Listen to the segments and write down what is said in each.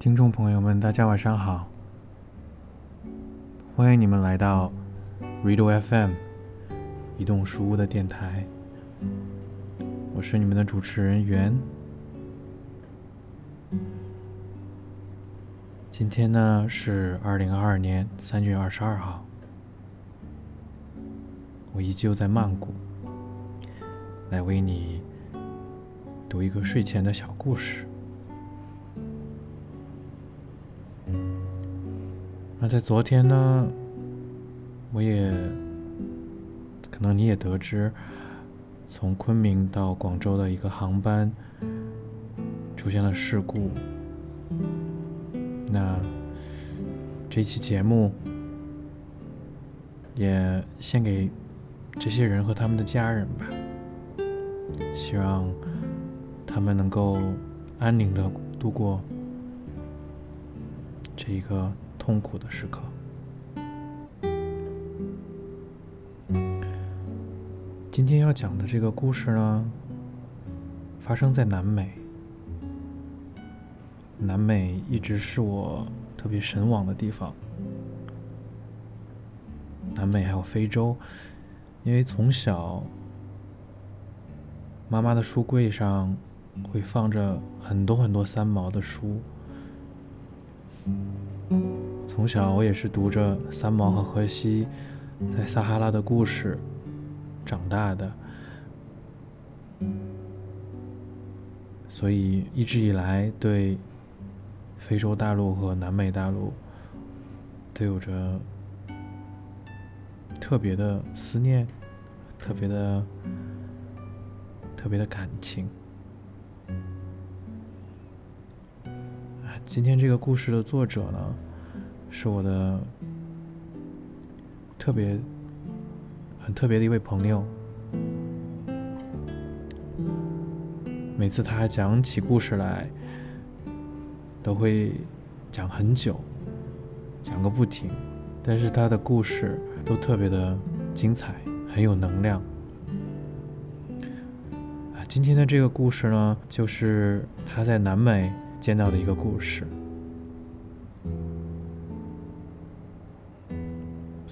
听众朋友们，大家晚上好，欢迎你们来到 Rido FM 移动书屋的电台，我是你们的主持人袁。今天呢是二零二二年三月二十二号，我依旧在曼谷，来为你读一个睡前的小故事。那在昨天呢，我也可能你也得知，从昆明到广州的一个航班出现了事故。那这期节目也献给这些人和他们的家人吧，希望他们能够安宁的度过这一个。痛苦的时刻。今天要讲的这个故事呢，发生在南美。南美一直是我特别神往的地方。南美还有非洲，因为从小妈妈的书柜上会放着很多很多三毛的书。从小我也是读着三毛和荷西在撒哈拉的故事长大的，所以一直以来对非洲大陆和南美大陆都有着特别的思念，特别的特别的感情。今天这个故事的作者呢？是我的特别很特别的一位朋友。每次他讲起故事来，都会讲很久，讲个不停。但是他的故事都特别的精彩，很有能量。今天的这个故事呢，就是他在南美见到的一个故事。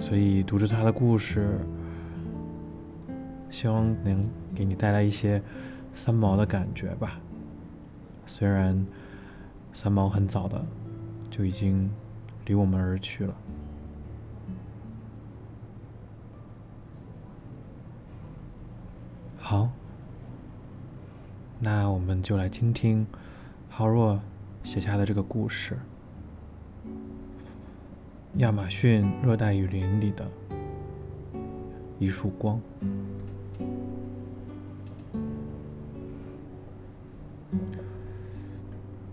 所以读着他的故事，希望能给你带来一些三毛的感觉吧。虽然三毛很早的就已经离我们而去了。好，那我们就来听听浩若写下的这个故事。亚马逊热带雨林里的一束光，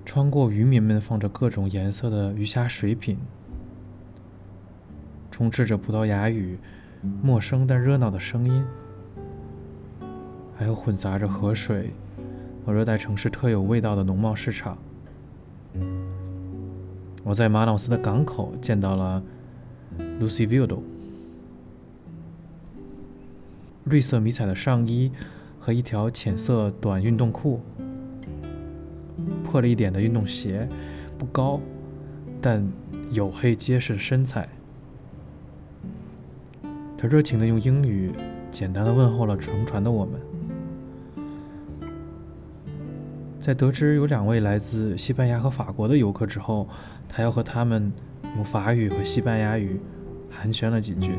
穿过渔民们放着各种颜色的鱼虾水品，充斥着葡萄牙语陌生但热闹的声音，还有混杂着河水和热带城市特有味道的农贸市场。我在马瑙斯的港口见到了 Lucy Vildo，绿色迷彩的上衣和一条浅色短运动裤，破了一点的运动鞋，不高，但黝黑结实的身材。他热情地用英语简单的问候了乘船的我们。在得知有两位来自西班牙和法国的游客之后，他要和他们用法语和西班牙语寒暄了几句。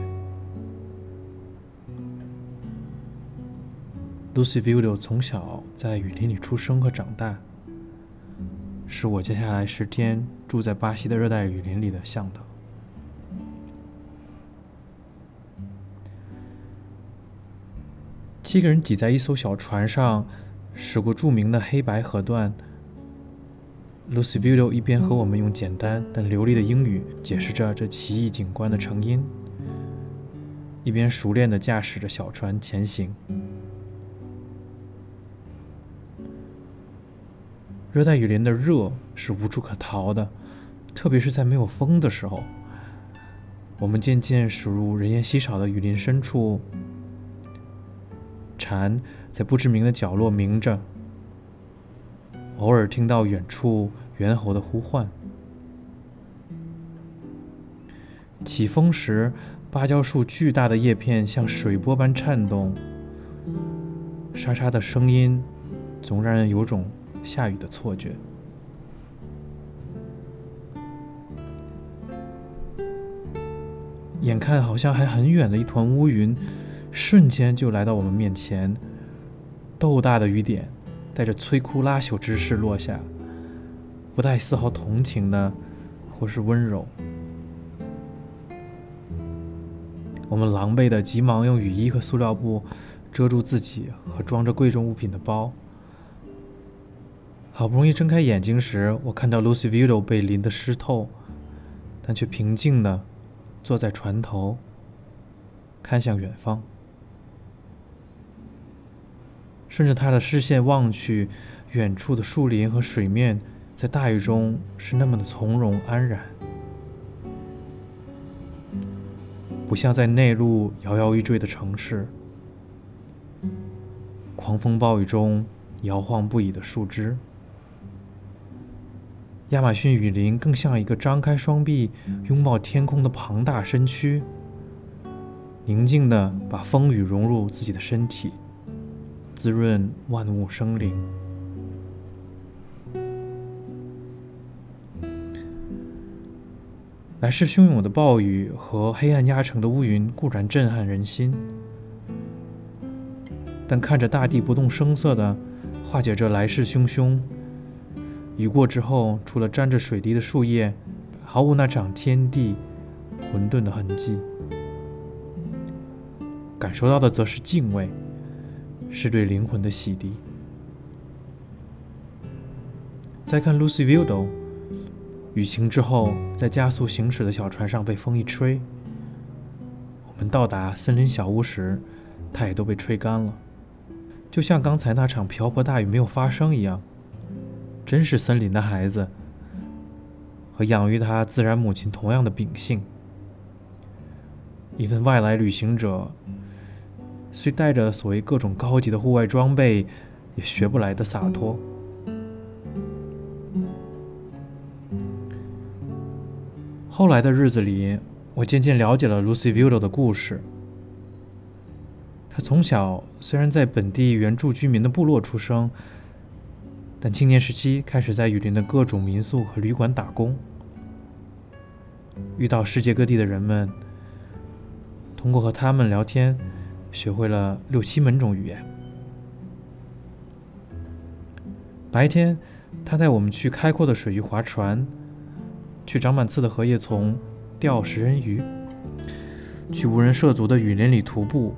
Lucy Vildo 从小在雨林里出生和长大，是我接下来十天住在巴西的热带雨林里的向导。七个人挤在一艘小船上。驶过著名的黑白河段，Lucy Vido 一边和我们用简单但流利的英语解释着这奇异景观的成因，一边熟练地驾驶着小船前行。热带雨林的热是无处可逃的，特别是在没有风的时候。我们渐渐驶入人烟稀少的雨林深处。蝉在不知名的角落鸣着，偶尔听到远处猿猴的呼唤。起风时，芭蕉树巨大的叶片像水波般颤动，沙沙的声音总让人有种下雨的错觉。眼看好像还很远的一团乌云，瞬间就来到我们面前。豆大的雨点，带着摧枯拉朽之势落下，不带丝毫同情的，或是温柔。我们狼狈的急忙用雨衣和塑料布遮住自己和装着贵重物品的包。好不容易睁开眼睛时，我看到 Lucy Vito 被淋得湿透，但却平静的。坐在船头，看向远方。顺着他的视线望去，远处的树林和水面在大雨中是那么的从容安然，不像在内陆摇摇欲坠的城市。狂风暴雨中摇晃不已的树枝。亚马逊雨林更像一个张开双臂拥抱天空的庞大身躯，宁静地把风雨融入自己的身体，滋润万物生灵。来势汹涌的暴雨和黑暗压城的乌云固然震撼人心，但看着大地不动声色的化解这来势汹汹。雨过之后，除了沾着水滴的树叶，毫无那场天地混沌的痕迹。感受到的则是敬畏，是对灵魂的洗涤。再看 Lucy Vito，雨晴之后，在加速行驶的小船上被风一吹，我们到达森林小屋时，它也都被吹干了，就像刚才那场瓢泼大雨没有发生一样。真是森林的孩子，和养育他自然母亲同样的秉性。一份外来旅行者，虽带着所谓各种高级的户外装备，也学不来的洒脱。后来的日子里，我渐渐了解了 Lucy Vito 的故事。他从小虽然在本地原住居民的部落出生。但青年时期开始在雨林的各种民宿和旅馆打工，遇到世界各地的人们，通过和他们聊天，学会了六七门种语言。白天，他带我们去开阔的水域划船，去长满刺的荷叶丛钓食人鱼，去无人涉足的雨林里徒步，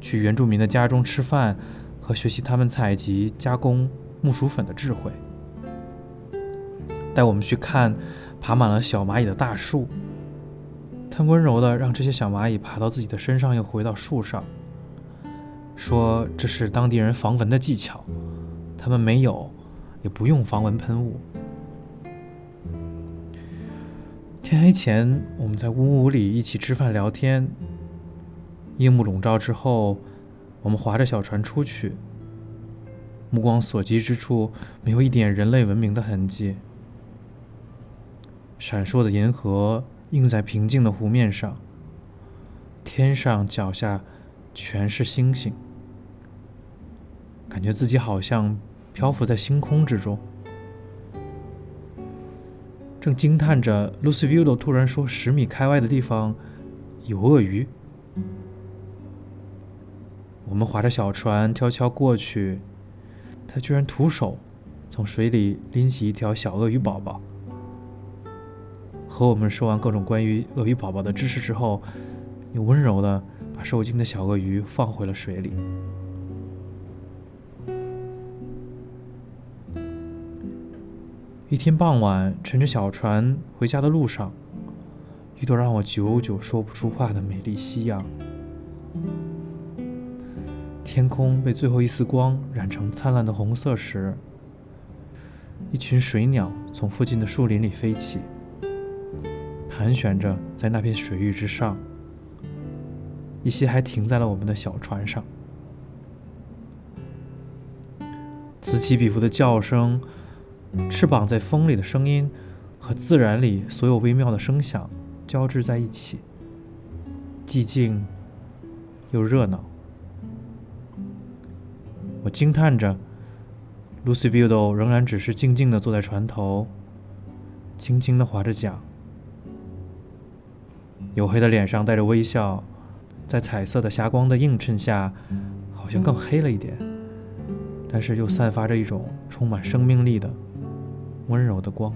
去原住民的家中吃饭和学习他们采集加工。木薯粉的智慧，带我们去看爬满了小蚂蚁的大树。他温柔地让这些小蚂蚁爬到自己的身上，又回到树上，说这是当地人防蚊的技巧。他们没有，也不用防蚊喷雾。天黑前，我们在屋屋里一起吃饭聊天。夜幕笼罩之后，我们划着小船出去。目光所及之处，没有一点人类文明的痕迹。闪烁的银河映在平静的湖面上，天上脚下全是星星，感觉自己好像漂浮在星空之中。正惊叹着，Lucy Vito 突然说：“十米开外的地方有鳄鱼。”我们划着小船悄悄过去。他居然徒手从水里拎起一条小鳄鱼宝宝，和我们说完各种关于鳄鱼宝宝的知识之后，又温柔的把受惊的小鳄鱼放回了水里。一天傍晚，乘着小船回家的路上，一朵让我久久说不出话的美丽夕阳。天空被最后一丝光染成灿烂的红色时，一群水鸟从附近的树林里飞起，盘旋着在那片水域之上。一些还停在了我们的小船上，此起彼伏的叫声翅膀在风里的声音和自然里所有微妙的声响交织在一起，寂静又热闹。我惊叹着，Lucy Vito 仍然只是静静地坐在船头，轻轻地划着桨，黝黑的脸上带着微笑，在彩色的霞光的映衬下，好像更黑了一点，但是又散发着一种充满生命力的。温柔的光，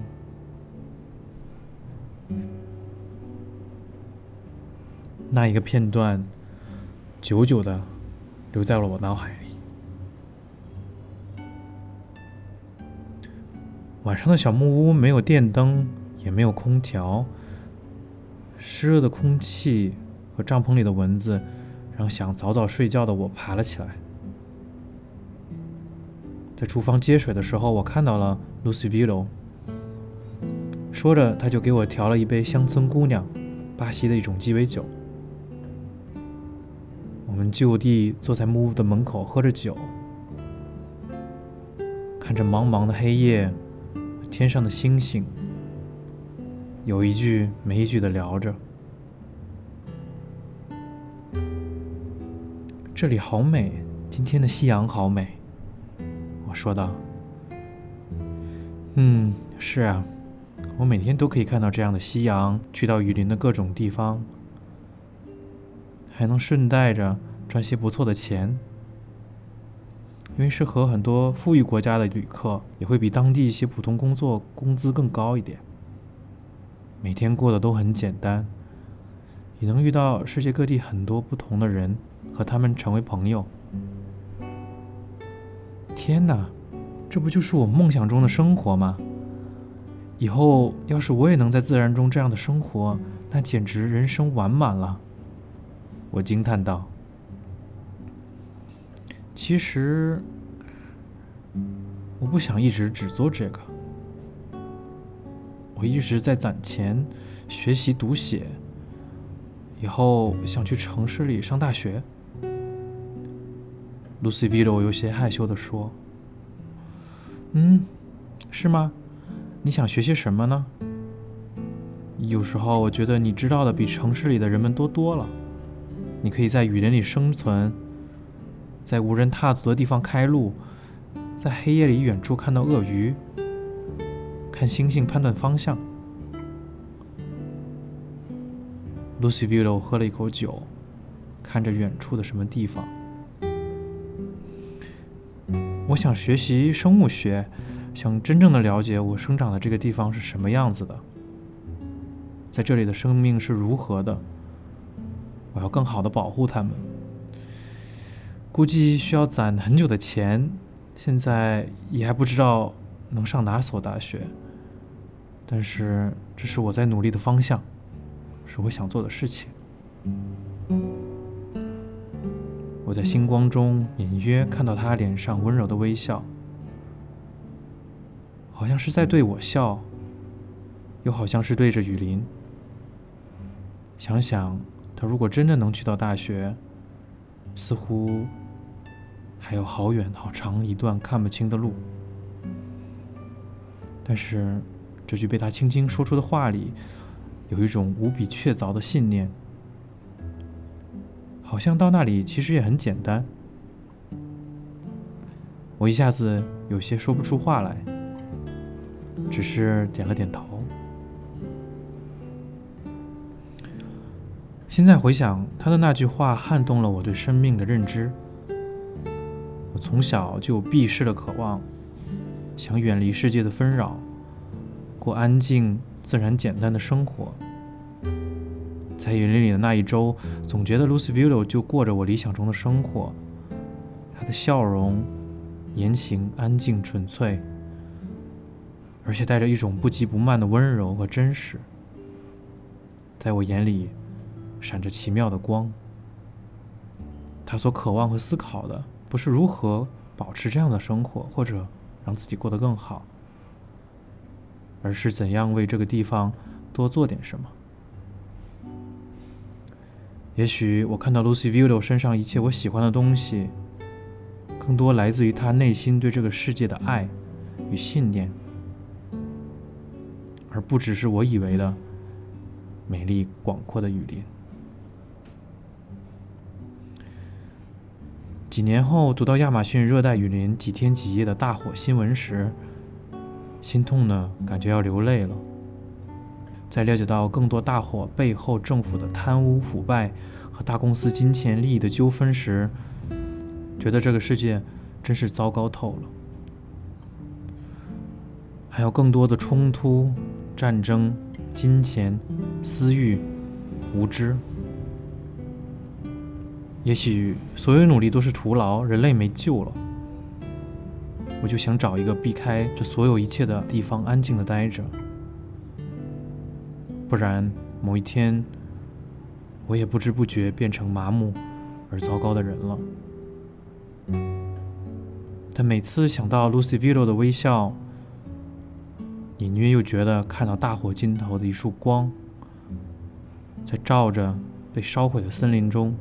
那一个片段，久久的留在了我脑海里。晚上的小木屋没有电灯，也没有空调，湿热的空气和帐篷里的蚊子，让想早早睡觉的我爬了起来。在厨房接水的时候，我看到了 Lucy Vilo，。说着，他就给我调了一杯乡村姑娘，巴西的一种鸡尾酒。我们就地坐在木屋的门口，喝着酒，看着茫茫的黑夜，天上的星星，有一句没一句的聊着。这里好美，今天的夕阳好美。我说道：“嗯，是啊。”我每天都可以看到这样的夕阳，去到雨林的各种地方，还能顺带着赚些不错的钱。因为是和很多富裕国家的旅客，也会比当地一些普通工作工资更高一点。每天过得都很简单，也能遇到世界各地很多不同的人，和他们成为朋友。天哪，这不就是我梦想中的生活吗？以后要是我也能在自然中这样的生活，那简直人生完满了。我惊叹道：“其实，我不想一直只做这个。我一直在攒钱，学习读写。以后想去城市里上大学。”Lucy Vito 有些害羞地说：“嗯，是吗？”你想学些什么呢？有时候我觉得你知道的比城市里的人们多多了。你可以在雨林里生存，在无人踏足的地方开路，在黑夜里远处看到鳄鱼，看星星判断方向。Lucy Vito 喝了一口酒，看着远处的什么地方。我想学习生物学。想真正的了解我生长的这个地方是什么样子的，在这里的生命是如何的，我要更好的保护他们。估计需要攒很久的钱，现在也还不知道能上哪所大学，但是这是我在努力的方向，是我想做的事情。我在星光中隐约看到他脸上温柔的微笑。好像是在对我笑，又好像是对着雨林。想想他如果真的能去到大学，似乎还有好远好长一段看不清的路。但是这句被他轻轻说出的话里，有一种无比确凿的信念，好像到那里其实也很简单。我一下子有些说不出话来。只是点了点头。现在回想，他的那句话撼动了我对生命的认知。我从小就有避世的渴望，想远离世界的纷扰，过安静、自然、简单的生活。在雨林里的那一周，总觉得 Lucy Vito 就过着我理想中的生活。她的笑容、言行安静纯粹。而且带着一种不急不慢的温柔和真实，在我眼里闪着奇妙的光。他所渴望和思考的，不是如何保持这样的生活，或者让自己过得更好，而是怎样为这个地方多做点什么。也许我看到 Lucy Vido 身上一切我喜欢的东西，更多来自于他内心对这个世界的爱与信念。而不只是我以为的美丽广阔的雨林。几年后，读到亚马逊热带雨林几天几夜的大火新闻时，心痛的感觉要流泪了。在了解到更多大火背后政府的贪污腐败和大公司金钱利益的纠纷时，觉得这个世界真是糟糕透了。还有更多的冲突、战争、金钱、私欲、无知。也许所有努力都是徒劳，人类没救了。我就想找一个避开这所有一切的地方，安静的待着。不然某一天，我也不知不觉变成麻木而糟糕的人了。但每次想到 Lucy Vito 的微笑，隐约又觉得看到大火尽头的一束光，在照着被烧毁的森林中。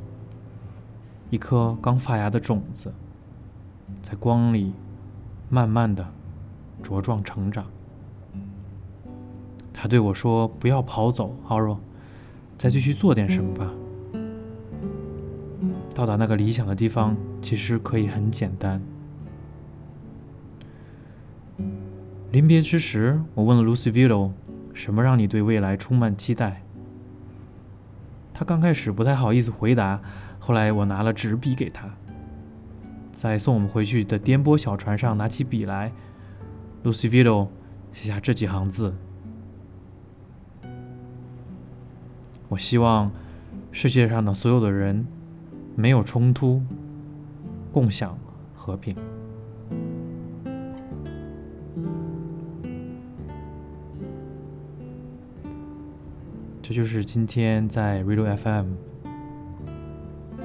一颗刚发芽的种子，在光里慢慢的茁壮成长。他对我说：“不要跑走，浩若，再继续做点什么吧。到达那个理想的地方，其实可以很简单。”临别之时，我问了 Lucy Vito：“ 什么让你对未来充满期待？”他刚开始不太好意思回答。后来我拿了纸笔给他，在送我们回去的颠簸小船上拿起笔来，Lucy Vito 写下这几行字：“我希望世界上的所有的人没有冲突，共享和平。”这就是今天在 Radio FM。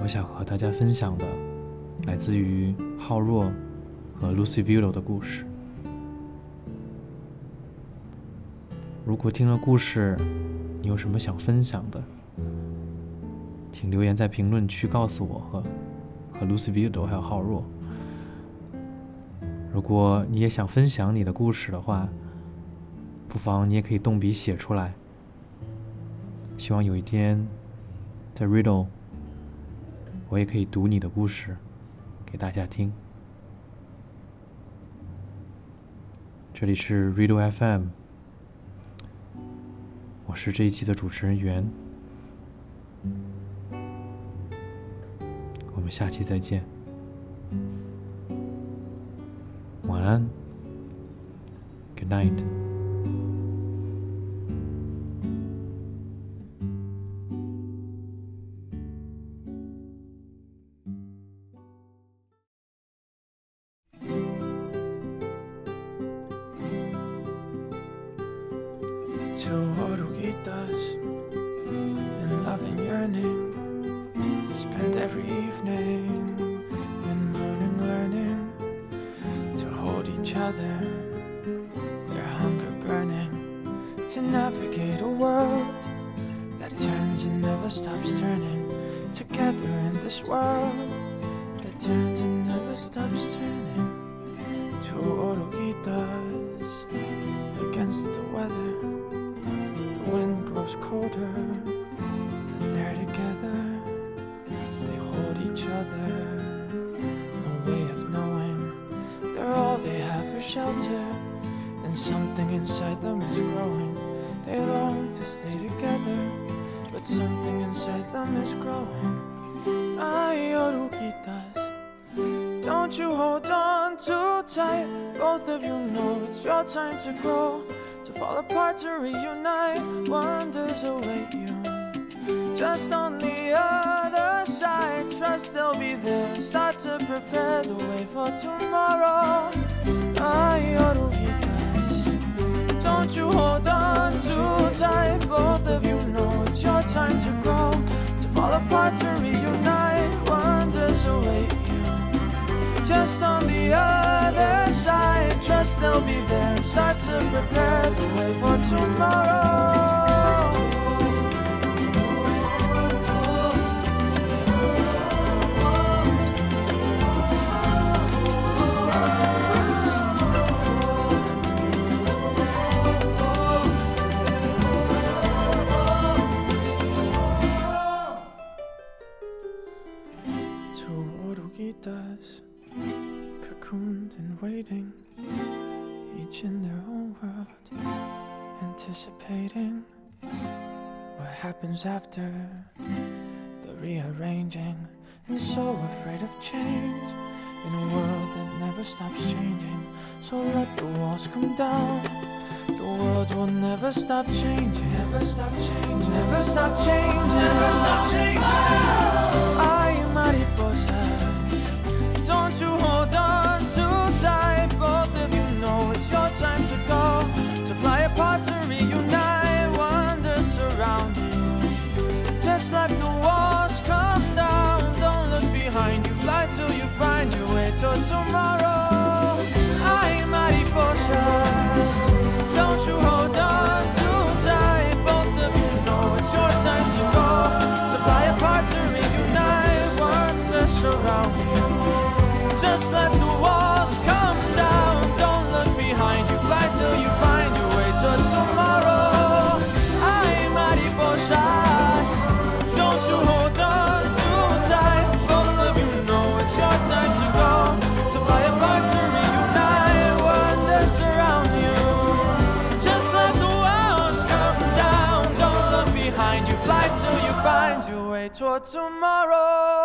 我想和大家分享的，来自于浩若和 Lucy Vito 的故事。如果听了故事，你有什么想分享的，请留言在评论区告诉我和和 Lucy Vito 还有浩若。如果你也想分享你的故事的话，不妨你也可以动笔写出来。希望有一天，在 Riddle。我也可以读你的故事给大家听。这里是 Radio FM，我是这一期的主持人袁，我们下期再见，晚安，Good night。Spend every evening and morning learning to hold each other, their hunger burning, to navigate a world that turns and never stops turning. Together in this world that turns and never stops turning. Two oruguitas against the weather, the wind grows colder. Don't you hold on too tight. Both of you know it's your time to grow, to fall apart, to reunite. Wonders await you. Just on the other side, trust they'll be there. Start to prepare the way for tomorrow. Ay, Don't you hold on too tight. Both of you know it's your time to grow, to fall apart, to reunite. Wonders await you just on the other side. Trust they'll be there. Start to prepare the way for tomorrow. Waiting, each in their own world, anticipating what happens after the rearranging, and so afraid of change in a world that never stops changing. So let the walls come down. The world will never stop changing. Never stop changing. Never stop changing. Never stop changing. Ay, mariposas, to reunite. Wonders surround. Just let the walls come down. Don't look behind you. Fly till you find your way till tomorrow. Ay, mariposas, don't you hold on too tight. Both of you know it's your time to go. So fly apart to reunite. Wonders surround. Just let the tomorrow.